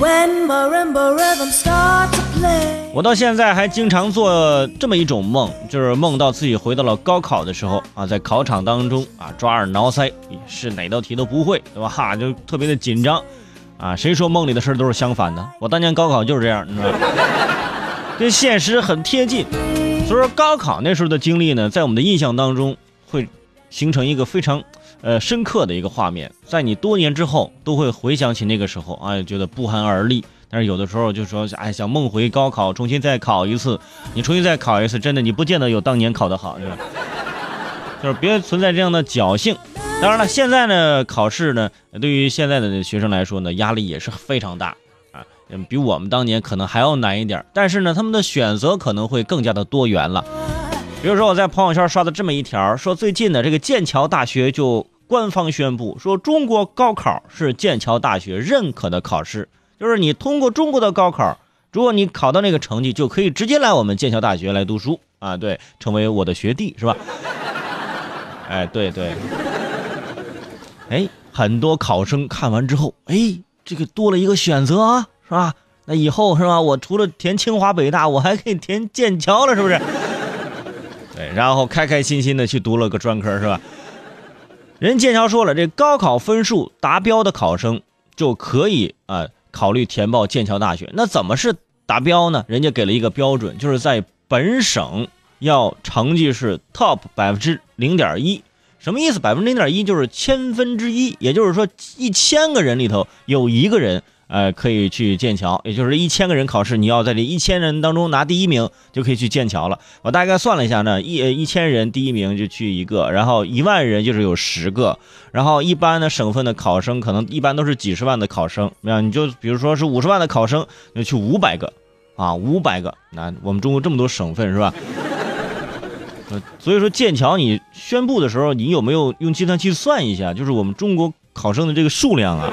when marimba start play 我到现在还经常做这么一种梦，就是梦到自己回到了高考的时候啊，在考场当中啊抓耳挠腮，是哪道题都不会，对吧？哈，就特别的紧张啊。谁说梦里的事都是相反的？我当年高考就是这样，你知道吗？跟现实很贴近。所以说，高考那时候的经历呢，在我们的印象当中会形成一个非常呃深刻的一个画面，在你多年之后都会回想起那个时候，哎，觉得不寒而栗。但是有的时候就说，哎，想梦回高考，重新再考一次。你重新再考一次，真的你不见得有当年考得好，是吧？就是别存在这样的侥幸。当然了，现在呢，考试呢，对于现在的学生来说呢，压力也是非常大啊，比我们当年可能还要难一点。但是呢，他们的选择可能会更加的多元了。比如说，我在朋友圈刷的这么一条，说最近呢，这个剑桥大学就官方宣布说，中国高考是剑桥大学认可的考试。就是你通过中国的高考，如果你考到那个成绩，就可以直接来我们剑桥大学来读书啊，对，成为我的学弟是吧？哎，对对，哎，很多考生看完之后，哎，这个多了一个选择啊，是吧？那以后是吧，我除了填清华北大，我还可以填剑桥了，是不是？对，然后开开心心的去读了个专科，是吧？人剑桥说了，这高考分数达标的考生就可以啊。考虑填报剑桥大学，那怎么是达标呢？人家给了一个标准，就是在本省要成绩是 top 百分之零点一，什么意思？百分之零点一就是千分之一，也就是说一千个人里头有一个人。呃，可以去剑桥，也就是一千个人考试，你要在这一千人当中拿第一名，就可以去剑桥了。我大概算了一下呢，一一千人第一名就去一个，然后一万人就是有十个，然后一般的省份的考生可能一般都是几十万的考生，那你就比如说是五十万的考生，就去五百个，啊，五百个，那我们中国这么多省份是吧？所以说剑桥你宣布的时候，你有没有用计算器算一下，就是我们中国考生的这个数量啊？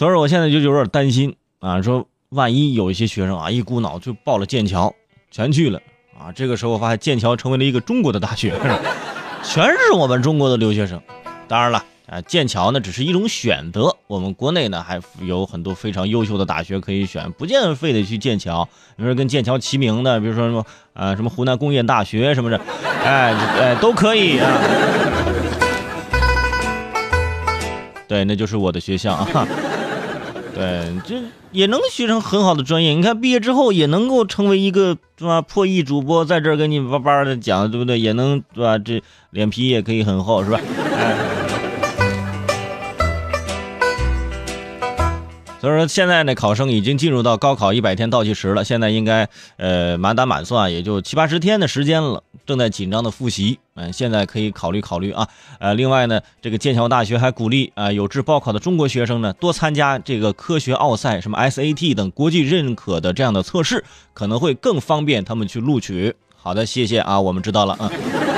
所以，我现在就有点担心啊，说万一有一些学生啊，一股脑就报了剑桥，全去了啊，这个时候发现剑桥成为了一个中国的大学，全是我们中国的留学生。当然了啊，剑桥呢只是一种选择，我们国内呢还有很多非常优秀的大学可以选，不见得非得去剑桥。比如说跟剑桥齐名的，比如说什么啊，什么湖南工业大学什么的，哎哎都可以啊。对，那就是我的学校啊。对，这也能学成很好的专业。你看，毕业之后也能够成为一个是吧？破译主播，在这儿跟你叭叭的讲，对不对？也能对吧？这脸皮也可以很厚，是吧？所以说，现在呢，考生已经进入到高考一百天倒计时了。现在应该呃满打满算也就七八十天的时间了，正在紧张的复习。嗯，现在可以考虑考虑啊。呃，另外呢，这个剑桥大学还鼓励啊有志报考的中国学生呢多参加这个科学奥赛，什么 SAT 等国际认可的这样的测试，可能会更方便他们去录取。好的，谢谢啊，我们知道了嗯。